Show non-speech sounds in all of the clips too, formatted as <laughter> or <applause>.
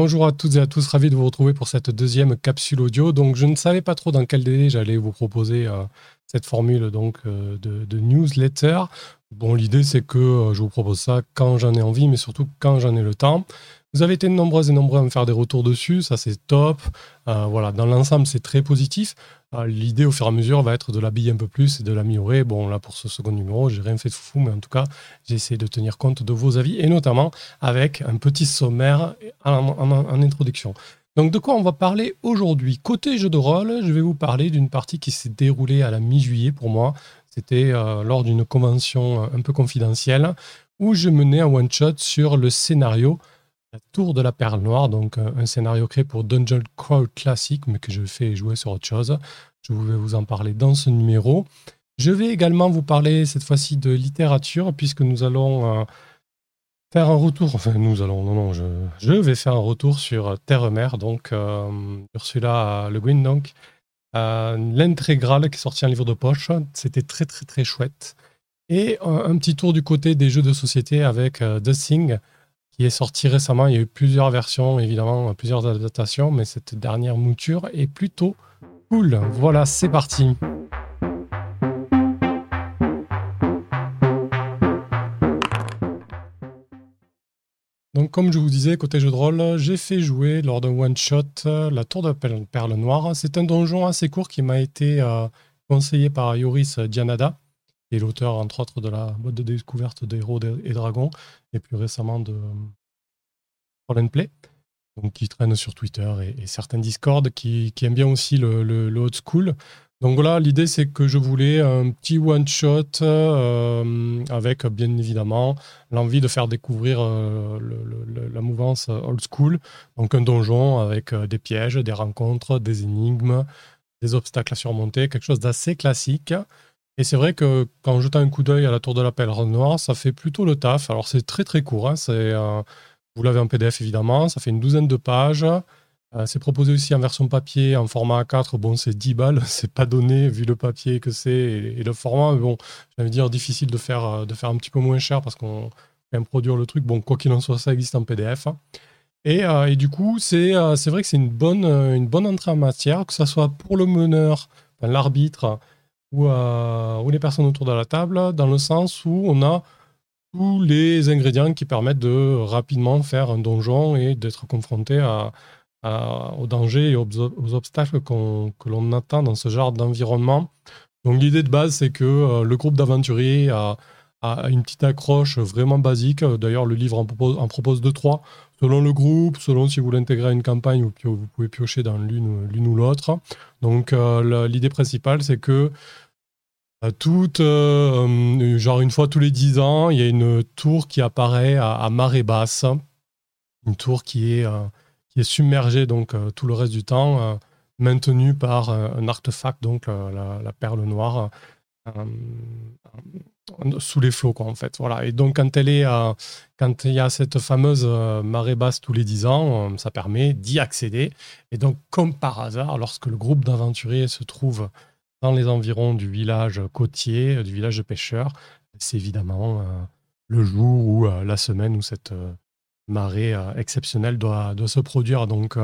Bonjour à toutes et à tous, ravi de vous retrouver pour cette deuxième capsule audio. Donc, je ne savais pas trop dans quel délai j'allais vous proposer euh, cette formule donc euh, de, newsletter. Bon, l'idée c'est que euh, je vous propose ça quand j'en ai envie, mais surtout quand j'en ai le temps. Vous avez été nombreux et nombreux à me faire des retours dessus, ça c'est top. voilà, dans l'ensemble c'est très positif. Ah, l'idée, au fur et à mesure, va être de l'habiller un peu plus et de l'améliorer. Bon, là, pour ce second numéro, j'ai rien fait de fou, mais en tout cas, j'ai essayé de tenir compte de vos avis, et notamment avec un petit sommaire en, introduction. Donc, de quoi on va parler aujourd'hui? Côté jeu de rôle, je vais vous parler d'une partie qui s'est déroulée à la mi-juillet pour moi. C'était euh, lors d'une convention euh, un peu confidentielle où je menais un one-shot sur le scénario la Tour de la Perle Noire, donc euh, un scénario créé pour Dungeon Crawl classique, mais que je fais jouer sur autre chose. Je vais vous en parler dans ce numéro. Je vais également vous parler cette fois-ci de littérature, puisque nous allons euh, faire un retour. Enfin, nous allons, non, non, je, vais faire un retour sur Terre-Mer, donc euh, Ursula Le Guin, donc. Euh, L'intégrale qui est sorti en livre de poche. C'était très, très, très chouette. Et un, petit tour du côté des jeux de société avec The Thing qui est sorti récemment. Il y a eu plusieurs versions, évidemment, plusieurs adaptations, mais cette dernière mouture est plutôt cool. Voilà, c'est parti. Donc, comme je vous disais, côté jeu de rôle, j'ai fait jouer lors d'un one-shot la Tour de Perle Noire. C'est un donjon assez court qui m'a été euh, conseillé par Yoris Dianada, qui est l'auteur, entre autres, de la boîte de découverte des héros et dragons, et plus récemment de Roll Play, donc qui traîne sur Twitter et, certains Discord, qui, aiment bien aussi le, le, old school. Donc voilà, l'idée c'est que je voulais un petit one-shot euh, avec bien évidemment l'envie de faire découvrir euh, la mouvance old school. Donc un donjon avec euh, des pièges, des rencontres, des énigmes, des obstacles à surmonter, quelque chose d'assez classique. Et c'est vrai que quand jetant un coup d'œil à la tour de la pèlerin noire, ça fait plutôt le taf. Alors c'est très très court, hein. c'est, vous l'avez en PDF évidemment, ça fait une douzaine de pages. Euh, c'est proposé aussi en version papier, en format A4. Bon, c'est 10 balles, <laughs> c'est pas donné vu le papier que c'est et, le format. Mais bon, j'allais dire difficile de faire, euh, de faire un petit peu moins cher parce qu'on même produire le truc. Bon, quoi qu'il en soit, ça existe en PDF. Et, euh, et du coup, c'est vrai que c'est une bonne, une bonne entrée en matière, que ce soit pour le meneur, l'arbitre, ou, euh, ou les personnes autour de la table, dans le sens où on a tous les ingrédients qui permettent de rapidement faire un donjon et d'être confronté à, aux dangers et aux, obstacles que l'on attend dans ce genre d'environnement. Donc l'idée de base, c'est que euh, le groupe d'aventuriers a, une petite accroche vraiment basique. D'ailleurs, le livre en propose, en propose deux, trois, selon le groupe, selon si vous l'intégrez à une campagne ou vous pouvez piocher dans l'une ou l'autre. Donc euh, l'idée principale, c'est que euh, toute, euh, genre une fois tous les dix ans, il y a une tour qui apparaît à, marée basse, une tour qui est, qui est submergée donc tout le reste du temps, maintenue par un artefact, donc la, perle noire, sous les flots quoi en fait. Voilà. Et donc quand elle est, quand il y a cette fameuse marée basse tous les dix ans, ça permet d'y accéder. Et donc comme par hasard, lorsque le groupe d'aventuriers se trouve dans les environs du village côtier, euh, du village de pêcheurs. C'est évidemment euh, le jour ou euh, la semaine où cette marée exceptionnelle doit, doit, se produire. Donc,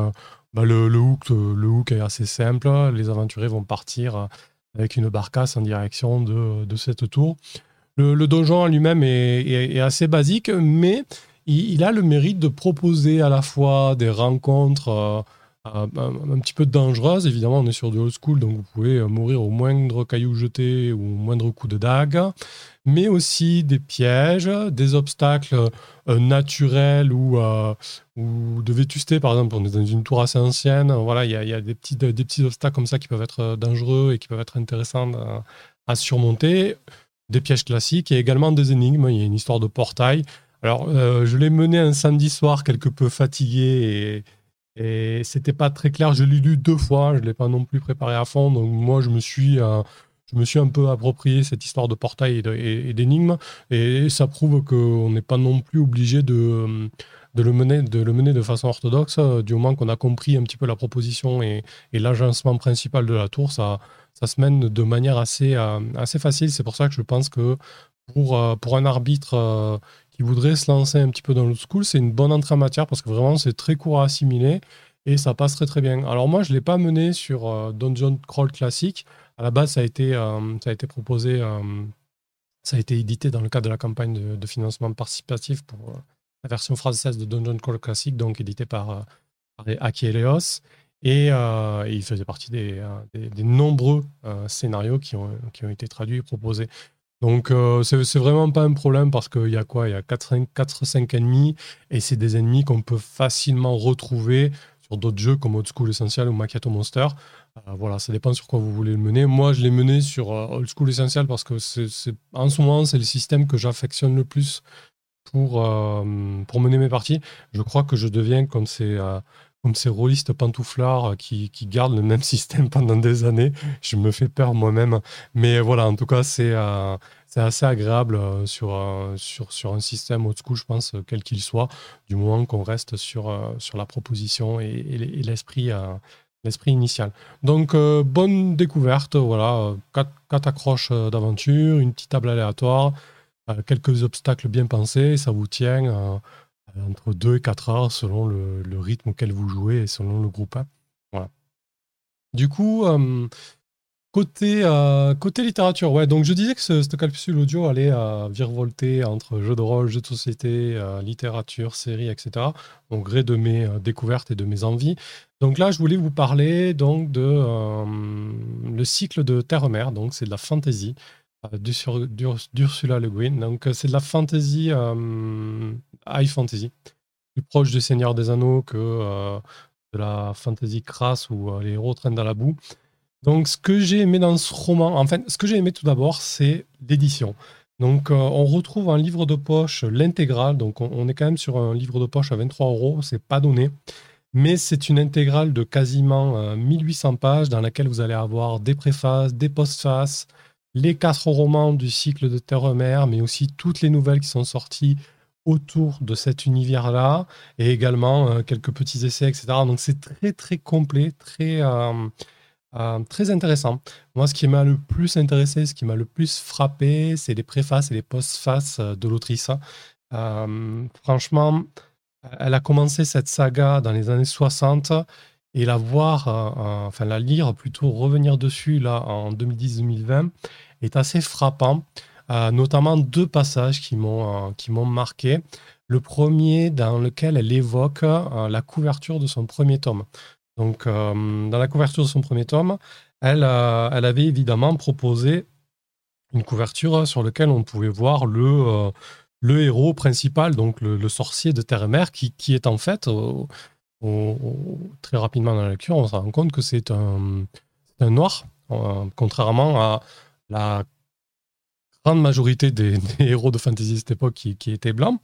bah, le, le, hook, le hook est assez simple. Les aventuriers vont partir avec une barcasse en direction de, de cette tour. Le, donjon lui-même est, assez basique, mais il, a le mérite de proposer à la fois des rencontres un, petit peu dangereuse. Évidemment, on est sur du old school, donc vous pouvez euh, mourir au moindre caillou jeté ou au moindre coup de dague, mais aussi des pièges, des obstacles euh, naturels ou, euh, ou de vétusté. Par exemple, on est dans une tour assez ancienne. Voilà, il y a, des, petits, des petits obstacles comme ça qui peuvent être dangereux et qui peuvent être intéressants à, surmonter. Des pièges classiques et également des énigmes. Il y a une histoire de portail. Alors, je l'ai mené un samedi soir quelque peu fatigué et, c'était pas très clair. Je l'ai lu deux fois, je l'ai pas non plus préparé à fond. Donc moi, je me suis, euh, je me suis un peu approprié cette histoire de portail et d'énigmes. Et, ça prouve qu'on n'est pas non plus obligé de, de, le mener, de le mener de façon orthodoxe. Du moment qu'on a compris un petit peu la proposition et, et l'agencement principal de la tour, ça, ça se mène de manière assez, euh, assez facile. C'est pour ça que je pense que pour, euh, pour un arbitre qui voudraient se lancer un petit peu dans l'old school, c'est une bonne entrée en matière parce que vraiment c'est très court à assimiler et ça passe très très bien. Alors moi je ne l'ai pas mené sur euh, Dungeon Crawl classique. À la base ça a été, euh, ça a été proposé, euh, ça a été édité dans le cadre de la campagne de, financement participatif pour la version française de Dungeon Crawl classique, donc édité par, par Aki et, il faisait partie des, des, nombreux scénarios qui ont, été traduits et proposés. Donc, euh, c'est vraiment pas un problème parce qu'il y a quoi? Il y a 4-5 ennemis et c'est des ennemis qu'on peut facilement retrouver sur d'autres jeux comme Old School Essential ou Macchiato Monster. Euh, voilà, ça dépend sur quoi vous voulez le mener. Moi, je l'ai mené sur euh, Old School Essential parce que en ce moment, c'est le système que j'affectionne le plus pour, pour mener mes parties. Je crois que je deviens comme c'est comme ces rôlistes pantouflards euh, qui, qui, gardent le même <laughs> système pendant des années. Je me fais peur moi-même. Mais voilà, en tout cas, c'est euh, assez agréable euh, sur, sur, sur un système old school, je pense, quel qu'il soit, du moment qu'on reste sur, sur la proposition et, l'esprit l'esprit initial. Donc, bonne découverte, voilà, quatre, quatre accroches d'aventure, une petite table aléatoire, quelques obstacles bien pensés, ça vous tient entre 2 et 4 heures selon le, rythme auquel vous jouez et selon le groupe. Voilà. Du coup, euh, côté, euh, côté littérature, ouais, donc je disais que ce, cette capsule audio allait euh, virevolter entre jeux de rôle, jeux de société, littérature, séries, etc., au gré de mes découvertes et de mes envies. Donc là, je voulais vous parler donc de le cycle de Terre-Mère, donc c'est de la fantasy. d'Ursula Le Guin. Donc, c'est de la fantasy high fantasy, plus proche du Seigneur des Anneaux que euh, de la fantasy crasse où euh, les héros traînent dans la boue. Donc, ce que j'ai aimé dans ce roman, enfin, ce que j'ai aimé tout d'abord, c'est l'édition. Donc, euh, on retrouve un livre de poche, l'intégrale. Donc, on, est quand même sur un livre de poche à 23 euros. C'est pas donné. Mais c'est une intégrale de quasiment 1800 pages dans laquelle vous allez avoir des préfaces, des postfaces, les quatre romans du cycle de Terre-Mère, mais aussi toutes les nouvelles qui sont sorties autour de cet univers-là et également euh, quelques petits essais, etc. Donc c'est très très complet, très, euh, euh, très intéressant. Moi, ce qui m'a le plus intéressé, ce qui m'a le plus frappé, c'est les préfaces et les postfaces de l'autrice. franchement, elle a commencé cette saga dans les années 60 et la voir, enfin la lire, plutôt revenir dessus là en 2010-2020 est assez frappant. Euh, notamment deux passages qui m'ont euh, marqué. Le premier dans lequel elle évoque euh, la couverture de son premier tome. Donc, dans la couverture de son premier tome, elle, elle avait évidemment proposé une couverture sur laquelle on pouvait voir le, le héros principal, donc le, sorcier de Terre et Mer, qui, qui est en fait, très rapidement dans la lecture, on se rend compte que c'est un, un, noir, contrairement à la grande majorité <laughs> des, héros de fantasy de cette époque qui, étaient blancs.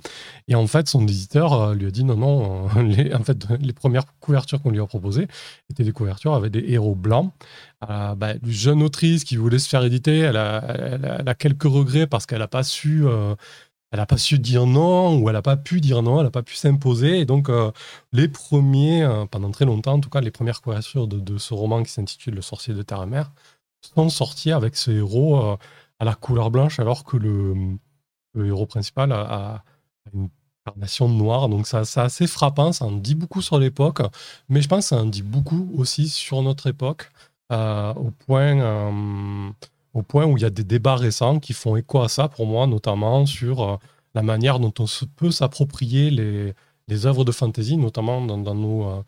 Et en fait, son éditeur euh, lui a dit non, non, euh, <laughs> les, en fait, <laughs> les premières couvertures qu'on lui a proposées étaient des couvertures avec des héros blancs. Euh, bah, une jeune autrice qui voulait se faire éditer, elle a, quelques regrets parce qu'elle n'a pas su. elle n'a pas su dire non ou elle n'a pas pu dire non, elle n'a pas pu s'imposer. Et donc, les premiers, pendant très longtemps, en tout cas, les premières couvertures de, ce roman qui s'intitule Le sorcier de terre sont sorties avec ce héros à la couleur blanche, alors que le, héros principal a, une carnation noire. Donc ça, c'est assez frappant, ça en dit beaucoup sur l'époque, mais je pense que ça en dit beaucoup aussi sur notre époque, euh, au, point, euh, au point où il y a des débats récents qui font écho à ça pour moi, notamment sur euh, la manière dont on peut s'approprier les, les œuvres de fantasy, notamment dans nos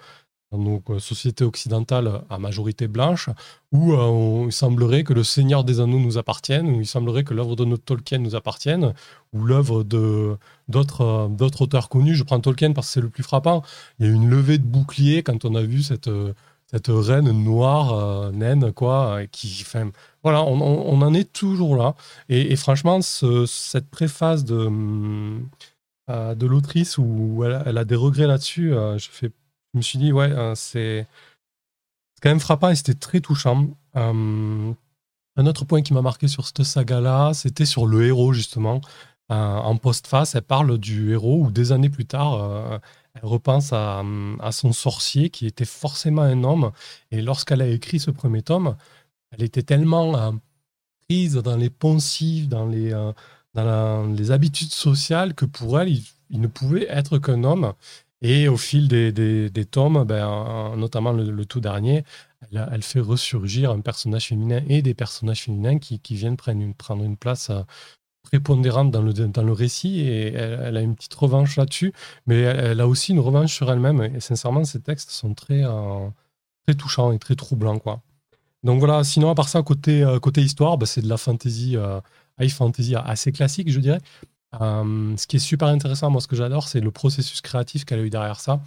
nos euh, sociétés occidentales à majorité blanche, où euh, il semblerait que le Seigneur des Anneaux nous appartienne, où il semblerait que l'œuvre de notre Tolkien nous appartienne, ou l'œuvre euh, d'autres auteurs connus. Je prends Tolkien parce que c'est le plus frappant. Il y a eu une levée de bouclier quand on a vu cette cette reine noire naine quoi, qui, enfin, voilà, on, en est toujours là. Et, franchement, cette préface de de l'autrice où elle, a des regrets là-dessus, je fais je me suis dit, ouais, euh, c'est quand même frappant et c'était très touchant. Euh, un autre point qui m'a marqué sur cette saga-là, c'était sur le héros, justement. Euh, en post-face, elle parle du héros où des années plus tard, elle repense à, son sorcier qui était forcément un homme. Et lorsqu'elle a écrit ce premier tome, elle était tellement prise dans les poncifs, dans les, dans les habitudes sociales que pour elle, il, ne pouvait être qu'un homme. Et au fil des, des, tomes, ben, notamment le, tout dernier, elle, fait ressurgir un personnage féminin et des personnages féminins qui, qui viennent prendre une, prendre une place euh, prépondérante dans le, dans le récit et elle, a une petite revanche là-dessus, mais elle, a aussi une revanche sur elle-même. Et sincèrement, ces textes sont très, euh, très touchants et très troublants. Quoi. Donc voilà, sinon, à part ça, côté, euh, côté histoire, bah, c'est de la fantasy, euh, high fantasy assez classique, je dirais. Euh, ce qui est super intéressant, moi, ce que j'adore, c'est le processus créatif qu'elle a eu derrière ça.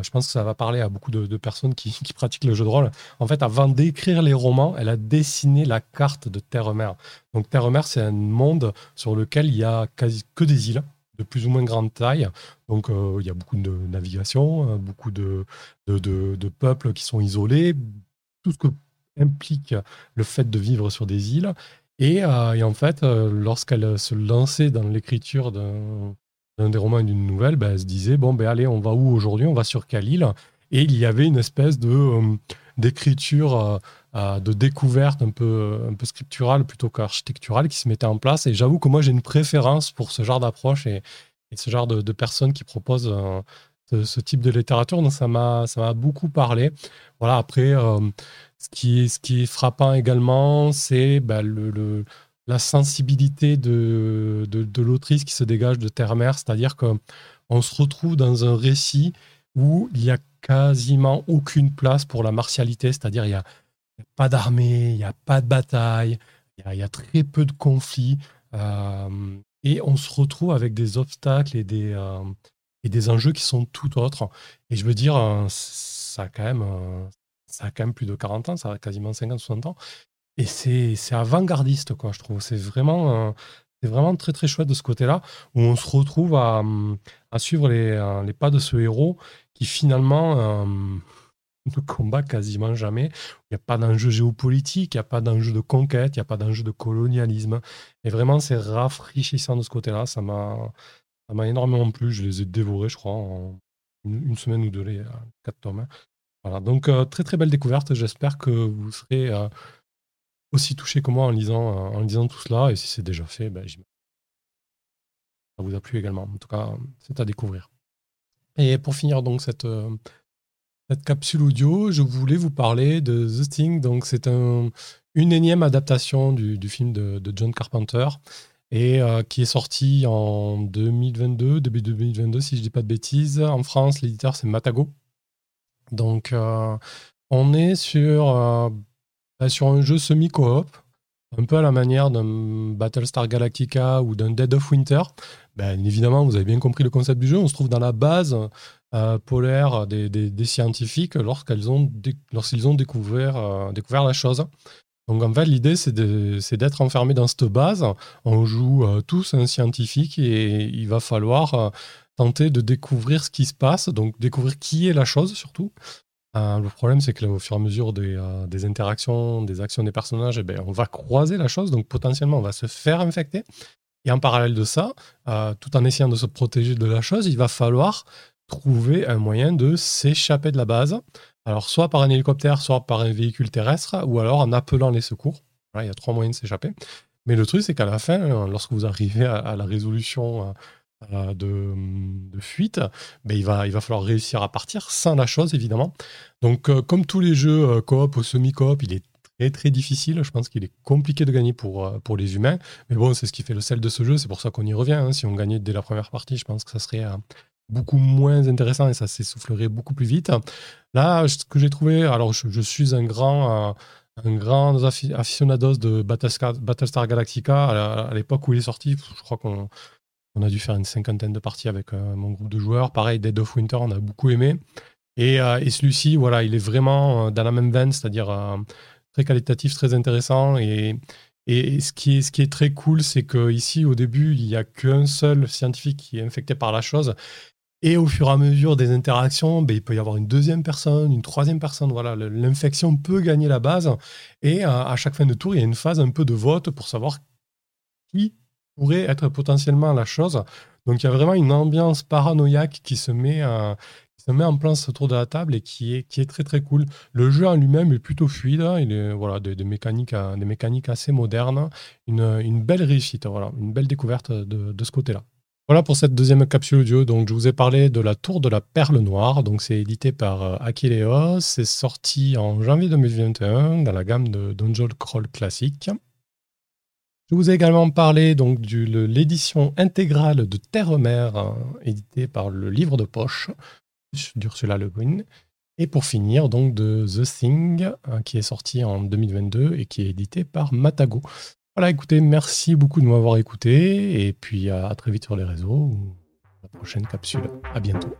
je pense que ça va parler à beaucoup de, personnes qui, pratiquent le jeu de rôle. En fait, avant d'écrire les romans, elle a dessiné la carte de Terre-Mer. Donc, Terre-Mer, c'est un monde sur lequel il y a quasi que des îles de plus ou moins grande taille. Donc, il y a beaucoup de navigation, beaucoup de peuples qui sont isolés, tout ce que implique le fait de vivre sur des îles. Et, euh, en fait, euh, lorsqu'elle se lançait dans l'écriture d'un, des romans et d'une nouvelle, ben, elle se disait bon, ben allez, on va où aujourd'hui? On va sur quelle île? Et il y avait une espèce de euh, d'écriture, de découverte un peu, un peu scripturale plutôt qu'architecturale qui se mettait en place. Et j'avoue que moi, j'ai une préférence pour ce genre d'approche et, ce genre de, personnes qui proposent ce, type de littérature. Donc, ça m'a, beaucoup parlé. Voilà, après. Ce qui ce qui est frappant également, c'est bah, le, la sensibilité de, de, l'autrice qui se dégage de Terre-Mer, c'est-à-dire qu'on se retrouve dans un récit où il n'y a quasiment aucune place pour la martialité, c'est-à-dire il n'y a, pas d'armée, il n'y a pas de bataille, il y, a, très peu de conflits, euh, et on se retrouve avec des obstacles et des, euh, et des enjeux qui sont tout autres. Et je veux dire, euh, ça a quand même, ça a quand même plus de 40 ans, ça a quasiment 50, 60 ans. Et c'est avant-gardiste, quoi, je trouve. C'est vraiment, euh, c'est vraiment très, très chouette de ce côté-là, où on se retrouve à, suivre les, euh, pas de ce héros qui finalement euh, <laughs> ne combat quasiment jamais. Il n'y a pas d'enjeu géopolitique, il n'y a pas d'enjeu de conquête, il n'y a pas d'enjeu de colonialisme. Et vraiment, c'est rafraîchissant de ce côté-là. Ça m'a énormément plu. Je les ai dévorés, je crois, en une, semaine ou deux, les quatre tomes. Voilà, donc euh, très très belle découverte. J'espère que vous serez euh, aussi touché que moi en lisant, euh, en lisant tout cela. Et si c'est déjà fait, ben, ça vous a plu également. En tout cas, c'est à découvrir. Et pour finir donc cette, cette capsule audio, je voulais vous parler de The Sting. Donc c'est un, une énième adaptation du, film de, John Carpenter et qui est sorti en 2022, début 2022 si je ne dis pas de bêtises. En France, l'éditeur c'est Matago. Donc, euh, on est sur, euh, bah, sur un jeu semi-coop, un peu à la manière d'un Battlestar Galactica ou d'un Dead of Winter. Ben, évidemment, vous avez bien compris le concept du jeu. On se trouve dans la base euh, polaire des, des, scientifiques lorsqu'ils ont, ont découvert, découvert la chose. Donc en fait, l'idée, c'est, d'être enfermé dans cette base. On joue tous un scientifique et il va falloir tenter de découvrir ce qui se passe, donc découvrir qui est la chose surtout. Euh, le problème, c'est que au fur et à mesure des, euh, interactions, des actions des personnages, eh bien, on va croiser la chose, donc potentiellement on va se faire infecter. Et en parallèle de ça, euh, tout en essayant de se protéger de la chose, il va falloir trouver un moyen de s'échapper de la base. Alors soit par un hélicoptère, soit par un véhicule terrestre, ou alors en appelant les secours. il y a trois moyens de s'échapper. Mais le truc, c'est qu'à la fin, lorsque vous arrivez à la résolution euh, de, fuite, ben il, va, il va falloir réussir à partir sans la chose, évidemment. Donc, euh, comme tous les jeux euh, coop ou semi-coop, il est très très difficile. Je pense qu'il est compliqué de gagner pour, pour les humains. Mais bon, c'est ce qui fait le sel de ce jeu. C'est pour ça qu'on y revient. Hein. Si on gagnait dès la première partie, je pense que ça serait beaucoup moins intéressant et ça s'essoufflerait beaucoup plus vite. Là, ce que j'ai trouvé, alors je, suis un grand, un grand aficionados de Battlestar, Galactica à l'époque où il est sorti. Je crois qu'on on a dû faire une cinquantaine de parties avec euh, mon groupe de joueurs. Pareil, Dead of Winter, on a beaucoup aimé. Et, euh, celui-ci, voilà, il est vraiment euh, dans la même veine, c'est-à-dire très qualitatif, très intéressant. Et, et ce, qui est, ce qui est très cool, c'est qu'ici, au début, il n'y a qu'un seul scientifique qui est infecté par la chose. Et au fur et à mesure des interactions, ben, il peut y avoir une deuxième personne, une troisième personne. Voilà, l'infection peut gagner la base. Et à chaque fin de tour, il y a une phase un peu de vote pour savoir qui pourrait être potentiellement la chose. Donc il y a vraiment une ambiance paranoïaque qui se met, met en place autour de la table et qui est, très très cool. Le jeu en lui-même est plutôt fluide, hein. il est voilà, des, mécaniques, des mécaniques assez modernes, une, belle réussite, une belle découverte de ce côté-là. Voilà pour cette deuxième capsule audio. Donc, je vous ai parlé de la Tour de la Perle Noire. Donc, c'est édité par euh, Aquileos. C'est sorti en janvier 2021 dans la gamme de Dungeon Crawl classique. Je vous ai également parlé donc de l'édition intégrale de Terre-Mère, hein, éditée par le livre de poche d'Ursula Le Guin. Et pour finir, donc de The Thing, hein, qui est sorti en 2022 et qui est édité par Matago. Voilà, écoutez, merci beaucoup de m'avoir écouté et puis à très vite sur les réseaux la prochaine capsule. À bientôt.